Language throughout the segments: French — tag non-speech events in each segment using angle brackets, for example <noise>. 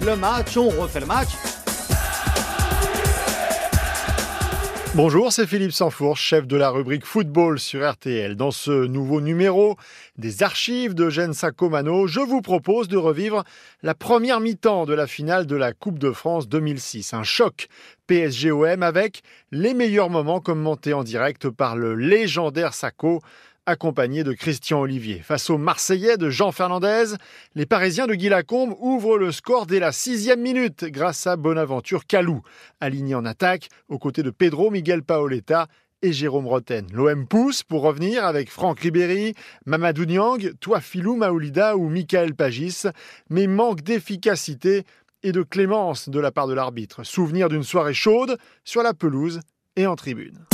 le match, on refait le match. Bonjour, c'est Philippe Sanfourche, chef de la rubrique football sur RTL. Dans ce nouveau numéro des archives de Gen Sacomano, je vous propose de revivre la première mi-temps de la finale de la Coupe de France 2006. Un choc PSG-OM avec les meilleurs moments commentés en direct par le légendaire Sacco accompagné de Christian Olivier. Face aux Marseillais de Jean Fernandez, les Parisiens de Guy Lacombe ouvrent le score dès la sixième minute grâce à Bonaventure Calou, aligné en attaque aux côtés de Pedro Miguel Paoletta et Jérôme Roten. L'OM pousse pour revenir avec Franck Ribéry, Mamadou Niang, Toafilou Maoulida ou Michael Pagis, mais manque d'efficacité et de clémence de la part de l'arbitre. Souvenir d'une soirée chaude sur la pelouse et en tribune.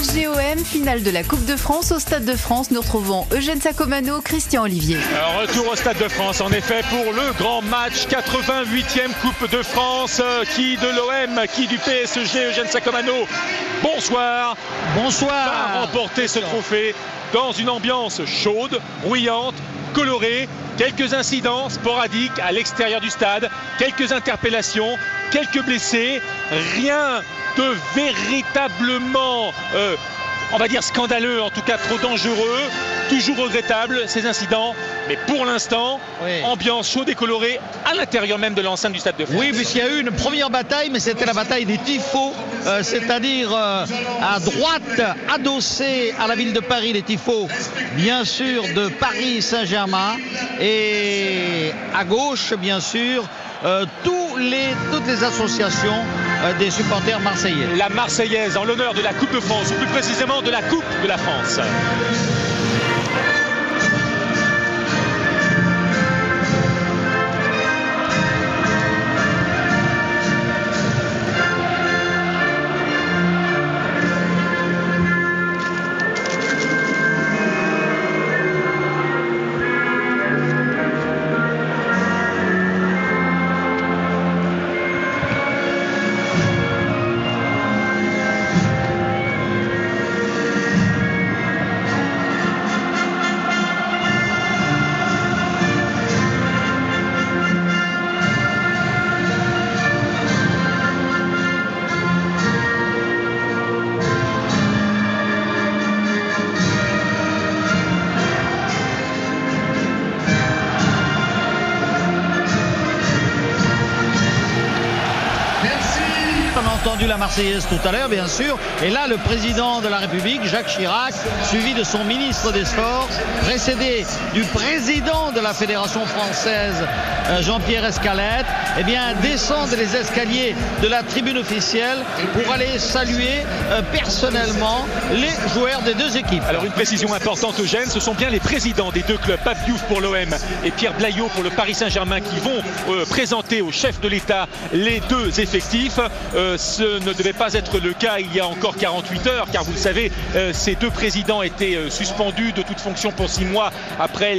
GOM, finale de la Coupe de France au Stade de France. Nous retrouvons Eugène Sacomano, Christian Olivier. retour au Stade de France, en effet, pour le grand match, 88e Coupe de France. Euh, qui de l'OM, qui du PSG, Eugène Sacomano? Bonsoir. Bonsoir. Va remporter ce trophée dans une ambiance chaude, bruyante, colorée. Quelques incidents sporadiques à l'extérieur du stade, quelques interpellations, quelques blessés. Rien de véritablement, euh, on va dire scandaleux, en tout cas trop dangereux. Toujours regrettable ces incidents, mais pour l'instant, ambiance chaude et colorée à l'intérieur même de l'enceinte du Stade de France. Oui, puisqu'il y a eu une première bataille, mais c'était la bataille des tifos, euh, c'est-à-dire euh, à droite, adossé à la ville de Paris, les tifos, bien sûr, de Paris Saint-Germain, et à gauche, bien sûr, tous les, toutes les associations euh, des supporters marseillais. La Marseillaise en l'honneur de la Coupe de France, ou plus précisément de la Coupe de la France. Marseillaise tout à l'heure, bien sûr. Et là, le président de la République, Jacques Chirac, suivi de son ministre des Sports, précédé du président de la Fédération française, euh, Jean-Pierre Escalette, eh bien, descendent les escaliers de la tribune officielle pour aller saluer euh, personnellement les joueurs des deux équipes. Alors, une précision importante, Eugène, ce sont bien les présidents des deux clubs, Pape Diouf pour l'OM et Pierre Blaillot pour le Paris Saint-Germain, qui vont euh, présenter au chef de l'État les deux effectifs. Devait pas être le cas il y a encore 48 heures, car vous le savez, euh, ces deux présidents étaient euh, suspendus de toute fonction pour six mois après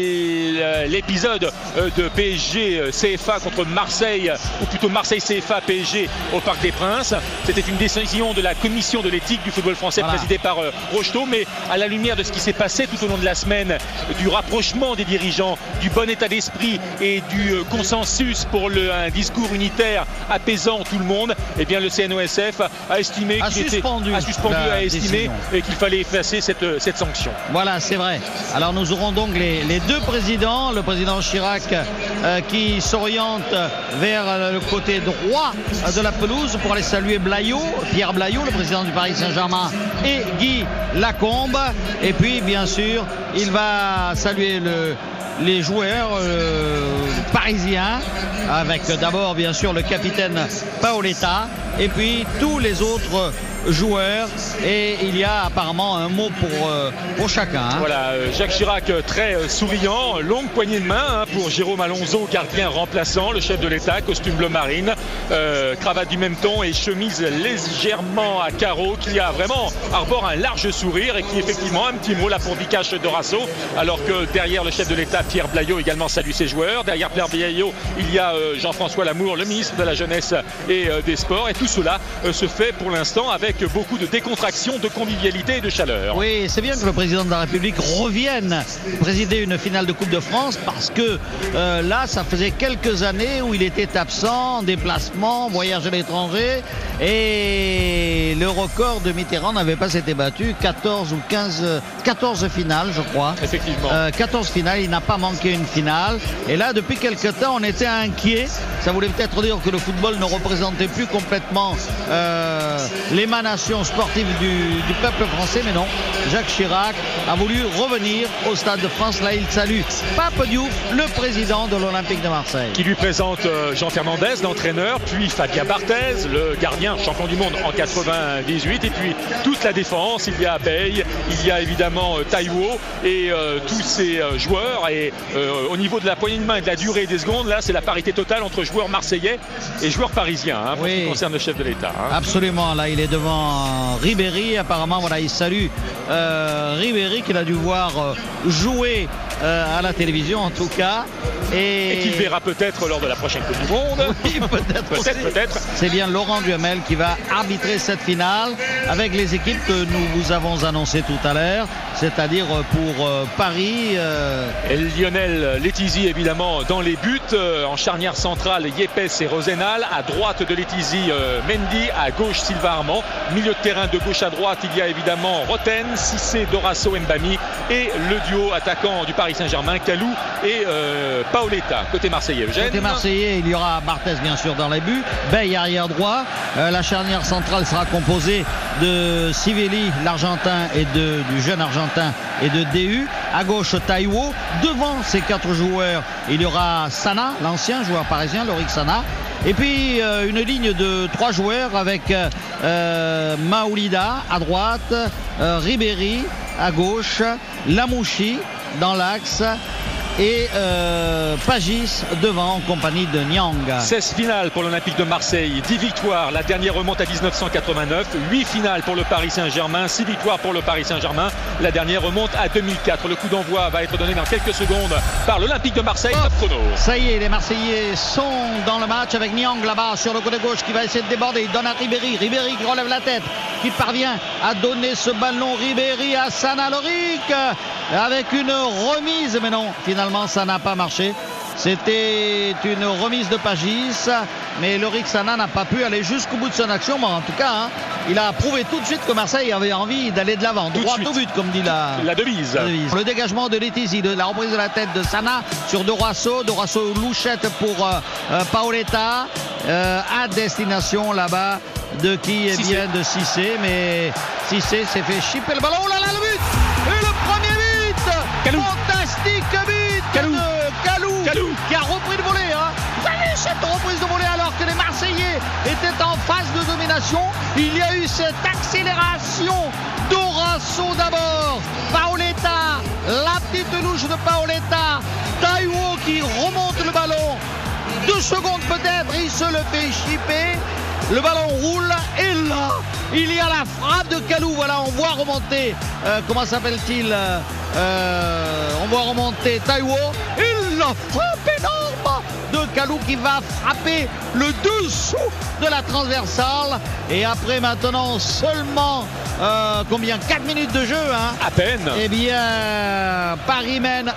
l'épisode euh, de PSG CFA contre Marseille, ou plutôt Marseille CFA PSG au Parc des Princes. C'était une décision de la commission de l'éthique du football français présidée par Rocheteau, mais à la lumière de ce qui s'est passé tout au long de la semaine, du rapprochement des dirigeants, du bon état d'esprit et du consensus pour le, un discours unitaire apaisant tout le monde, eh bien le CNOSF a estimé qu'il était a suspendu, a estimé et qu'il fallait effacer cette, cette sanction. Voilà, c'est vrai. Alors nous aurons donc les, les deux présidents, le président Chirac euh, qui s'oriente vers le côté droit de la pelouse pour aller saluer Blaillot, Pierre Blaillot, le président du Paris Saint-Germain, et Guy Lacombe. Et puis, bien sûr, il va saluer le, les joueurs euh, parisiens, avec d'abord bien sûr le capitaine Paoletta, et puis tous les autres joueurs et il y a apparemment un mot pour, euh, pour chacun. Hein. Voilà, euh, Jacques Chirac euh, très souriant, longue poignée de main hein, pour Jérôme Alonso, gardien remplaçant, le chef de l'État, costume bleu marine, cravate du même ton et chemise légèrement à carreaux qui a vraiment arbore un large sourire et qui effectivement un petit mot là pour Vikash Dorasso alors que derrière le chef de l'État Pierre Blaillot également salue ses joueurs. Derrière Pierre Blaillot il y a Jean-François Lamour, le ministre de la Jeunesse et des Sports et tout cela se fait pour l'instant avec avec beaucoup de décontraction, de convivialité et de chaleur. Oui, c'est bien que le président de la République revienne présider une finale de Coupe de France parce que euh, là, ça faisait quelques années où il était absent, en déplacement, voyage à l'étranger et le record de Mitterrand n'avait pas été battu. 14 ou 15, 14 finales, je crois. Effectivement. 14 euh, finales, il n'a pas manqué une finale. Et là, depuis quelques temps, on était inquiet. Ça voulait peut-être dire que le football ne représentait plus complètement euh, l'émanation sportive du, du, peuple français, mais non. Jacques Chirac a voulu revenir au Stade de France. Là, il salue Pape Diouf, le président de l'Olympique de Marseille. Qui lui présente euh, Jean Fernandez, l'entraîneur, puis Fabien Barthez, le gardien, champion du monde en 98, et puis toute la défense. Il y a Bey, il y a évidemment euh, Taïwo et euh, tous ces euh, joueurs. Et euh, au niveau de la poignée de main et de la durée des secondes, là, c'est la parité totale entre joueurs marseillais et joueurs parisiens, hein, pour Oui. ce qui concerne le chef de l'État. hein. Absolument, là il est devant Ribéry, apparemment voilà il salue euh, Ribéry qu'il a dû voir euh, jouer euh, à la télévision en tout cas. Et, Et qu'il verra peut-être lors de la prochaine Coupe du Monde. <laughs> Oui, peut-être Peut-être, aussi. peut-être. C'est bien Laurent Duhamel qui va arbitrer cette finale avec les équipes que nous vous avons annoncées tout à l'heure, c'est-à-dire euh, pour euh, Paris. euh, Et Lionel Letizy évidemment dans les buts en charnière centrale Yepes et Rosenal à droite de Letizy Mendy à gauche Silva Armand milieu de terrain de gauche à droite il y a évidemment Roten Cissé Dorasso Mbami et le duo attaquant du Paris Saint-Germain Kalou et euh, Paoletta côté marseillais Eugène. Côté Marseillais, il y aura Barthez bien sûr dans les buts. Bay arrière droit. Euh, la charnière centrale sera composée de Sivelli, l'Argentin, et de, du jeune Argentin et de DU. À gauche, Taïwo. Devant ces quatre joueurs, il y aura Sana, l'ancien joueur parisien, Lorik Sana. Et puis euh, une ligne de trois joueurs avec euh, euh, Maoulida à droite, Ribéry à gauche, Lamouchi dans l'axe et euh, Pagis devant en compagnie de Nyang. 16 finales pour l'Olympique de Marseille, 10 victoires, la dernière remonte à 1989, 8 finales pour le Paris Saint-Germain, 6 victoires pour le Paris Saint-Germain, la dernière remonte à 2004. Le coup d'envoi va être donné dans quelques secondes par l'Olympique de Marseille. Chrono. Ça y est, les Marseillais sont dans le match avec Niang là-bas sur le côté gauche qui va essayer de déborder. Il donne à Ribéry. Ribéry qui relève la tête, qui parvient à donner ce ballon. Ribéry à Sanaloric avec une remise. Mais non, finalement, ça n'a pas marché. C'était une remise de Pagis, mais Lorik Sana n'a pas pu aller jusqu'au bout de son action. Mais en tout cas, hein, il a prouvé tout de suite que Marseille avait envie d'aller de l'avant, droit au but, comme dit la, La devise. le dégagement de Letizy, de la reprise de la tête de Sana sur Dorasso. Dorasso louchette pour euh, euh, Paoletta euh, à destination là-bas de qui? Est Cissé. bien de Cissé. Mais Cissé s'est fait chipper le ballon. Oh là là, le but cette reprise de volet alors que les Marseillais étaient en phase de domination. Il y a eu cette accélération. Dorasso d'abord, Paoletta, la petite louche de Paoletta, Taiwo qui remonte le ballon. Deux secondes peut-être, il se le fait chipper. Le ballon roule et là, il y a la frappe de Kalou. Voilà, on voit remonter, euh, comment s'appelle-t-il euh, euh, On voit remonter Taiwo. Et la frappe énorme Kalou qui va frapper le dessous de la transversale. Et après maintenant seulement, euh, combien? 4 minutes de jeu, hein? À peine. Eh bien, Paris mène 1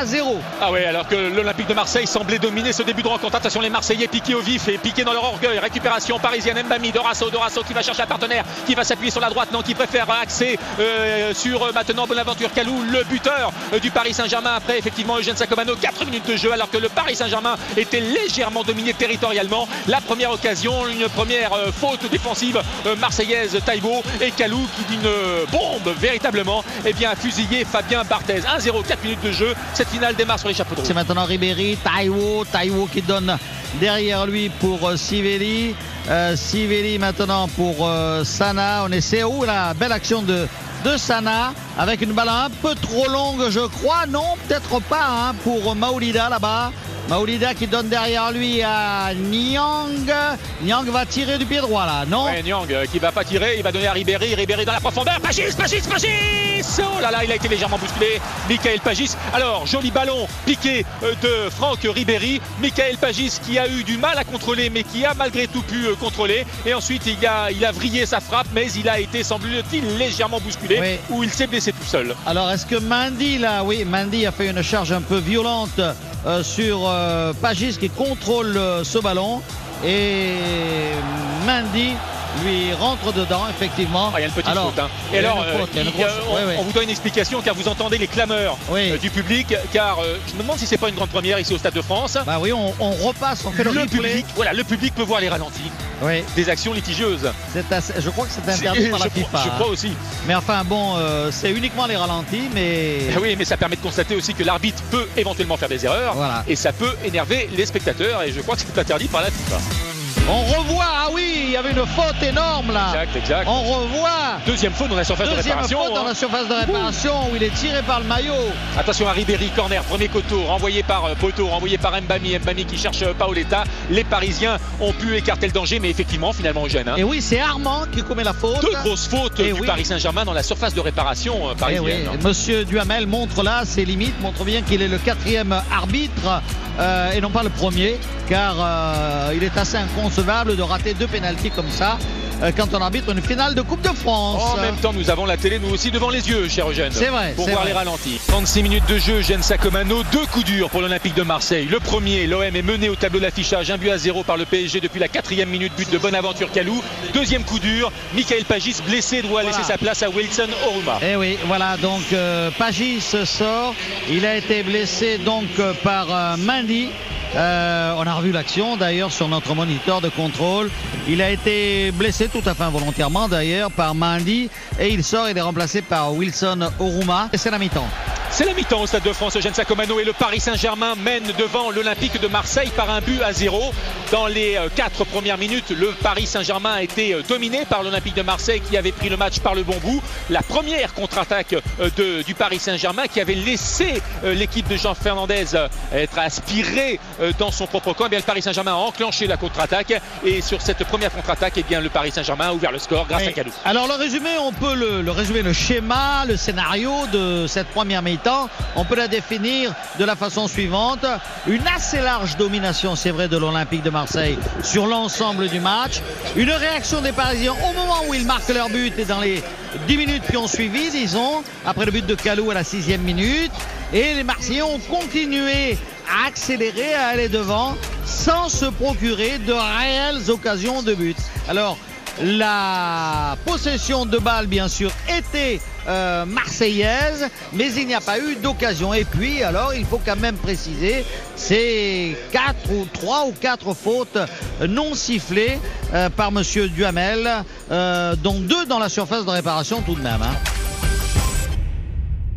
à 0. Ah ouais, alors que l'Olympique de Marseille semblait dominer ce début de rencontre. Attention, les Marseillais piqués au vif et piqués dans leur orgueil. Récupération parisienne, Mbami, Dorasso, Dorasso qui va chercher un partenaire, qui va s'appuyer sur la droite, non, qui préfère axer euh, sur euh, maintenant Bonaventure Calou, le buteur du Paris Saint-Germain. Après, effectivement, Eugène Sacomano, 4 minutes de jeu, alors que le Paris Saint-Germain était légèrement dominé territorialement. La première occasion, une première euh, faute défensive euh, marseillaise, Taïbo et Calou qui d'une euh, bombe véritablement, eh bien, a fusillé Fabien Barthez. 1-0, 4 minutes de jeu. Cette finale démarre sur les chapeaux de roue. C'est maintenant Ribéry, Taiwo, Taiwo qui donne derrière lui pour Sivelli. Euh, maintenant pour Sana. On essaie où la belle action de, de Sana avec une balle un peu trop longue, je crois. Non, peut-être pas hein, pour Maoulida là-bas. Maoulida qui donne derrière lui à Nyang. Nyang va tirer du pied droit là, non Ouais, Nyang euh, qui va pas tirer, il va donner à Ribéry, Ribéry dans la profondeur, Pagis, Pagis, Pagis. Oh là là, il a été légèrement bousculé. Michael Pagis. Alors, joli ballon piqué euh, de Franck Ribéry. Michael Pagis qui a eu du mal à contrôler, mais qui a malgré tout pu euh, contrôler. Et ensuite, il a, il a vrillé sa frappe, mais il a été, semble-t-il, légèrement bousculé, ou il s'est blessé tout seul. Alors, est-ce que Mandy, là, oui, Mandy a fait une charge un peu violente euh, sur Pagis qui contrôle ce ballon. Et Mandy lui rentre dedans, effectivement. Ah, il y a une petite faute. Hein. Et alors, on, vous donne une explication car vous entendez les clameurs euh, du public. Car euh, je me demande si c'est pas une grande première ici au Stade de France. Bah oui, on, repasse, on fait le, public. Voilà, le public peut voir les ralentis. Des actions litigieuses. je crois que c'est interdit par la FIFA. Je crois aussi. Mais enfin bon, euh, c'est uniquement les ralentis, mais. Ah oui, mais ça permet de constater aussi que l'arbitre peut éventuellement faire des erreurs. Et ça peut énerver les spectateurs. Et je crois que c'est interdit par la FIFA. On revoit, ah oui, il y avait une faute énorme là. Exact, exact. On revoit. Deuxième faute dans la surface de réparation. Deuxième faute dans la hein. surface de réparation où il est tiré par le maillot. Attention à Ribéry, corner, premier coteau, renvoyé par euh, Poto, renvoyé par Mbami, Mbami qui cherche euh, Paoletta. Les Parisiens ont pu écarter le danger, mais effectivement, finalement, gêne. Hein. Et oui, c'est Armand qui commet la faute. Deux grosses fautes du Paris Saint-Germain dans la surface de réparation euh, parisienne. Et Monsieur Duhamel montre là ses limites, montre bien qu'il est le quatrième arbitre et non pas le premier, car il est assez inconcevable de rater deux pénalties comme ça euh, quand on arbitre une finale de Coupe de France. En même temps, nous avons la télé, nous aussi, devant les yeux, cher Eugène. C'est vrai. Pour voir les ralentis. 36 minutes de jeu, Eugène Sacomano. Deux coups durs pour l'Olympique de Marseille. Le premier, l'OM est mené au tableau d'affichage, un but à zéro par le PSG depuis la quatrième minute, but de Bonaventure Calou. Deuxième coup dur, Michael Pagis blessé doit laisser sa place à Wilson Oruma. Eh oui, voilà, donc euh, Pagis sort. Il a été blessé donc euh, par euh, Mandy. Euh, on a revu l'action d'ailleurs sur notre moniteur de contrôle. Il a été blessé tout à fait involontairement d'ailleurs par Mandy et il sort, il est remplacé par Wilson Oruma et c'est la mi-temps. C'est la mi-temps au Stade de France, Eugène Sacomano et le Paris Saint-Germain mène devant l'Olympique de Marseille par un but à zéro. Dans les euh, quatre premières minutes, le Paris Saint-Germain a été euh, dominé par l'Olympique de Marseille qui avait pris le match par le bon bout. La première contre-attaque euh, du Paris Saint-Germain qui avait laissé l'équipe de Jean Fernandez être aspirée dans son propre camp. Eh bien, le Paris Saint-Germain a enclenché la contre-attaque et sur cette première contre-attaque, eh bien, le Paris Saint-Germain a ouvert le score grâce à Kalou. Alors le résumé, on peut le, le résumer, le schéma, le scénario de cette première on peut la définir de la façon suivante. Une assez large domination, c'est vrai, de l'Olympique de Marseille sur l'ensemble du match. Une réaction des Parisiens au moment où ils marquent leur but et dans les 10 minutes qui ont suivi, disons, après le but de Calou à la sixième minute. Et les Marseillais ont continué à accélérer, à aller devant, sans se procurer de réelles occasions de but. Alors, la possession de balle, bien sûr, était euh, marseillaise, mais il n'y a pas eu d'occasion. Et puis, alors, il faut quand même préciser, c'est quatre ou trois ou quatre fautes non sifflées euh, par Monsieur Duhamel, euh, dont deux dans la surface de réparation tout de même. Hein.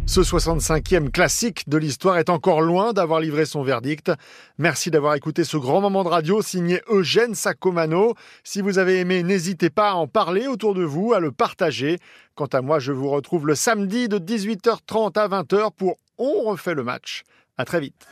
Ce 65e classique de l'histoire est encore loin d'avoir livré son verdict. Merci d'avoir écouté ce grand moment de radio signé Eugène Sacomano. Si vous avez aimé, n'hésitez pas à en parler autour de vous, à le partager. Quant à moi, je vous retrouve le samedi de 18h30 à 20h pour On refait le match. À très vite.